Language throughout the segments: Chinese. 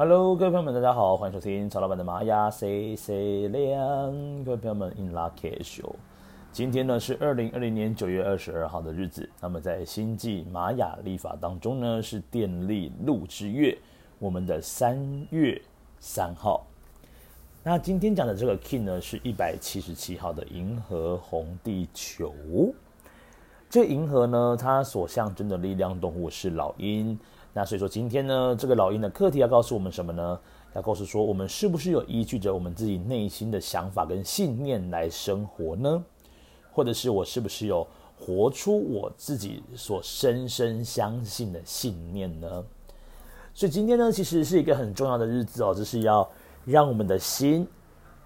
Hello，各位朋友们，大家好，欢迎收听曹老板的玛雅 C C 亮。各位朋友们，In Lak'ech Show。今天呢是二零二零年九月二十二号的日子。那么在星际玛雅历法当中呢，是电力鹿之月，我们的三月三号。那今天讲的这个 Kin 呢，是一百七十七号的银河红地球。这银河呢，它所象征的力量动物是老鹰。那所以说，今天呢，这个老鹰的课题要告诉我们什么呢？要告诉说，我们是不是有依据着我们自己内心的想法跟信念来生活呢？或者是我是不是有活出我自己所深深相信的信念呢？所以今天呢，其实是一个很重要的日子哦，就是要让我们的心、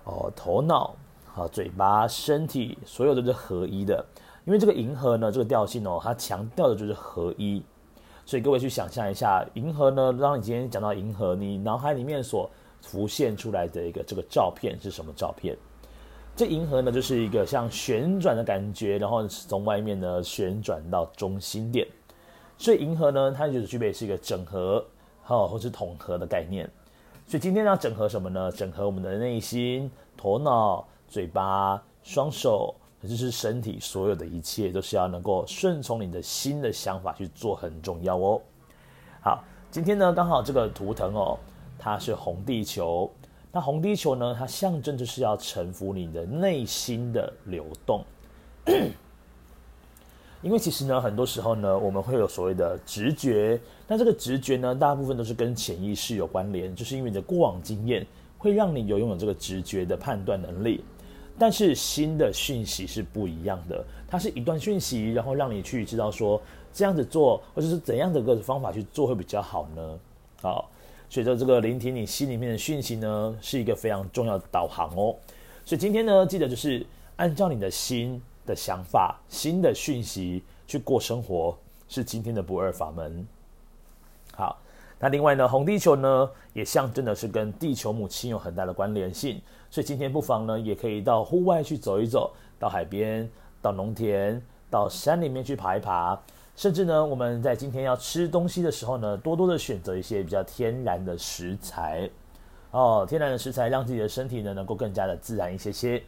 哦头脑、和嘴巴、身体，所有的都是合一的。因为这个银河呢，这个调性哦，它强调的就是合一。所以各位去想象一下，银河呢，当你今天讲到银河，你脑海里面所浮现出来的一个这个照片是什么照片？这银河呢，就是一个像旋转的感觉，然后从外面呢旋转到中心点。所以银河呢，它就是具备是一个整合，好，或是统合的概念。所以今天要整合什么呢？整合我们的内心、头脑、嘴巴、双手。就是身体所有的一切都是要能够顺从你的心的想法去做，很重要哦。好，今天呢刚好这个图腾哦，它是红地球。那红地球呢，它象征就是要臣服你的内心的流动。因为其实呢，很多时候呢，我们会有所谓的直觉。那这个直觉呢，大部分都是跟潜意识有关联，就是因为你的过往经验会让你有拥有这个直觉的判断能力。但是新的讯息是不一样的，它是一段讯息，然后让你去知道说这样子做，或者是怎样的个方法去做会比较好呢？好，所以说这个聆听你心里面的讯息呢，是一个非常重要的导航哦。所以今天呢，记得就是按照你的心的想法、新的讯息去过生活，是今天的不二法门。那另外呢，红地球呢，也象征的是跟地球母亲有很大的关联性，所以今天不妨呢，也可以到户外去走一走，到海边、到农田、到山里面去爬一爬，甚至呢，我们在今天要吃东西的时候呢，多多的选择一些比较天然的食材，哦，天然的食材让自己的身体呢，能够更加的自然一些些。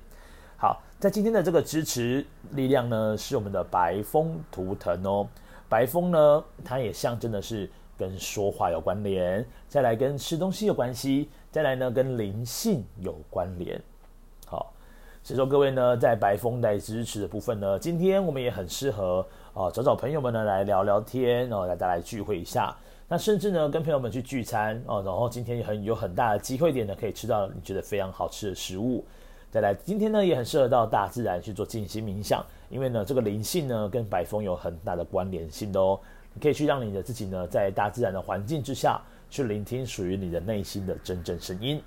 好，在今天的这个支持力量呢，是我们的白风图腾哦，白风呢，它也象征的是。跟说话有关联，再来跟吃东西有关系，再来呢跟灵性有关联。好，所以说各位呢，在白风带支持的部分呢，今天我们也很适合啊，找找朋友们呢来聊聊天，然后大家来聚会一下。那甚至呢跟朋友们去聚餐哦，然后今天也很有很大的机会点呢，可以吃到你觉得非常好吃的食物。再来，今天呢也很适合到大自然去做静心冥想，因为呢这个灵性呢跟白风有很大的关联性的哦。你可以去让你的自己呢，在大自然的环境之下去聆听属于你的内心的真正声音。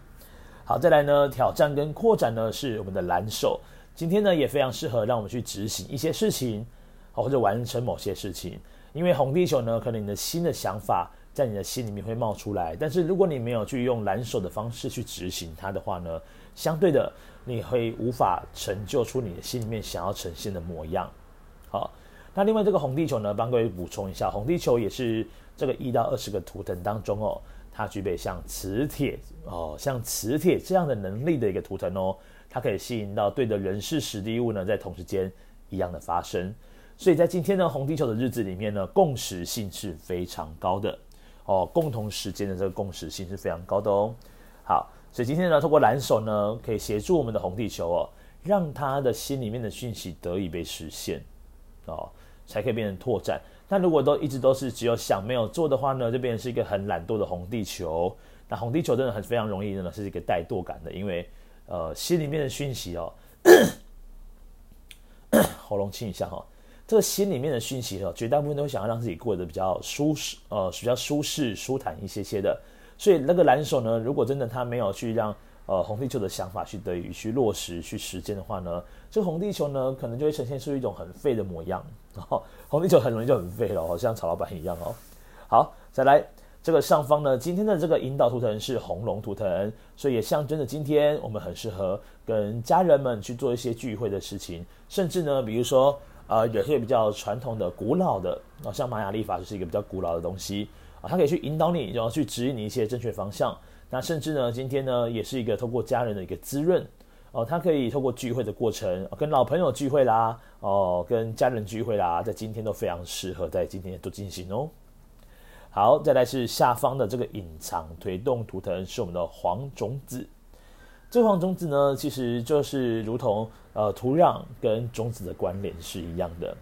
好，再来呢，挑战跟扩展呢是我们的蓝手。今天呢也非常适合让我们去执行一些事情，好或者完成某些事情。因为红地球呢，可能你的新的想法在你的心里面会冒出来，但是如果你没有去用蓝手的方式去执行它的话呢，相对的你会无法成就出你的心里面想要呈现的模样。好。那另外这个红地球呢，帮各位补充一下，红地球也是这个一到二十个图腾当中哦，它具备像磁铁哦，像磁铁这样的能力的一个图腾哦，它可以吸引到对的人事时地物呢，在同时间一样的发生。所以在今天呢，红地球的日子里面呢，共识性是非常高的哦，共同时间的这个共识性是非常高的哦。好，所以今天呢，透过蓝手呢，可以协助我们的红地球哦，让他的心里面的讯息得以被实现哦。才可以变成拓展。但如果都一直都是只有想没有做的话呢，就变成是一个很懒惰的红地球。那红地球真的很非常容易呢，是一个怠惰感的，因为呃心里面的讯息哦，喉咙清一下哈、哦，这个心里面的讯息哦，绝大部分都想要让自己过得比较舒适，呃比较舒适舒坦一些些的。所以那个蓝手呢，如果真的他没有去让呃红地球的想法去得以去落实去实践的话呢，这个红地球呢，可能就会呈现出一种很废的模样。然后红地球很容易就很废了，好像曹老板一样哦。好，再来这个上方呢，今天的这个引导图腾是红龙图腾，所以也象征着今天我们很适合跟家人们去做一些聚会的事情，甚至呢，比如说呃，有些比较传统的、古老的，像玛雅历法就是一个比较古老的东西、啊，它可以去引导你，然后去指引你一些正确方向。那甚至呢，今天呢，也是一个透过家人的一个滋润哦，它可以透过聚会的过程，跟老朋友聚会啦，哦，跟家人聚会啦，在今天都非常适合在今天都进行哦。好，再来是下方的这个隐藏推动图腾是我们的黄种子。这黄种子呢，其实就是如同呃土壤跟种子的关联是一样的。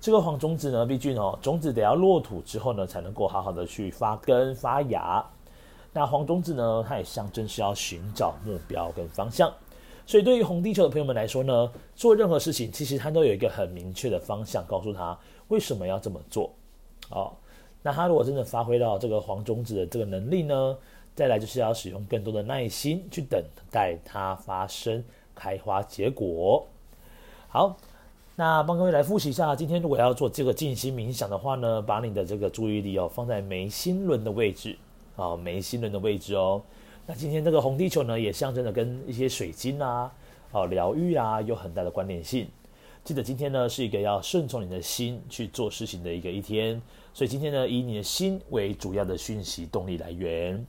这个黄种子呢，毕竟哦，种子得要落土之后呢，才能够好好的去发根发芽。那黄种子呢，它也象征是要寻找目标跟方向。所以对于红地球的朋友们来说呢，做任何事情其实它都有一个很明确的方向，告诉他为什么要这么做。哦，那他如果真的发挥到这个黄种子的这个能力呢，再来就是要使用更多的耐心去等待它发生开花结果。好。那帮各位来复习一下，今天如果要做这个静心冥想的话呢，把你的这个注意力哦放在眉心轮的位置啊，眉心轮的位置哦。那今天这个红地球呢，也象征着跟一些水晶啊、哦疗愈啊有很大的关联性。记得今天呢是一个要顺从你的心去做事情的一个一天，所以今天呢以你的心为主要的讯息动力来源，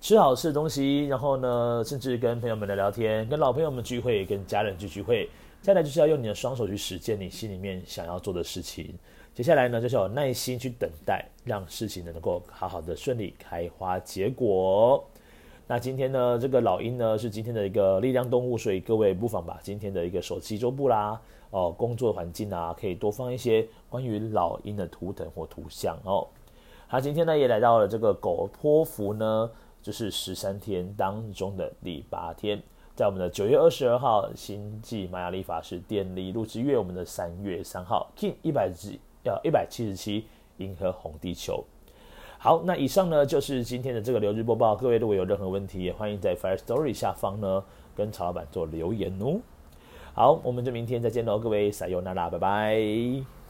吃好吃的东西，然后呢甚至跟朋友们来聊天，跟老朋友们聚会，跟家人去聚会。再来就是要用你的双手去实践你心里面想要做的事情。接下来呢，就是有耐心去等待，让事情呢能够好好的顺利开花结果。那今天呢，这个老鹰呢是今天的一个力量动物，所以各位不妨把今天的一个手机桌布啦，哦，工作环境啊，可以多放一些关于老鹰的图腾或图像哦。好，今天呢也来到了这个狗波符呢，就是十三天当中的第八天。在我们的九月二十二号星际玛雅历法是电力录制月，我们的三月三号 Kin 一百几要一百七十七银河红地球。好，那以上呢就是今天的这个流日播报。各位如果有任何问题，也欢迎在 Fire Story 下方呢跟曹老板做留言哦。好，我们就明天再见喽，各位撒由那拉，拜拜。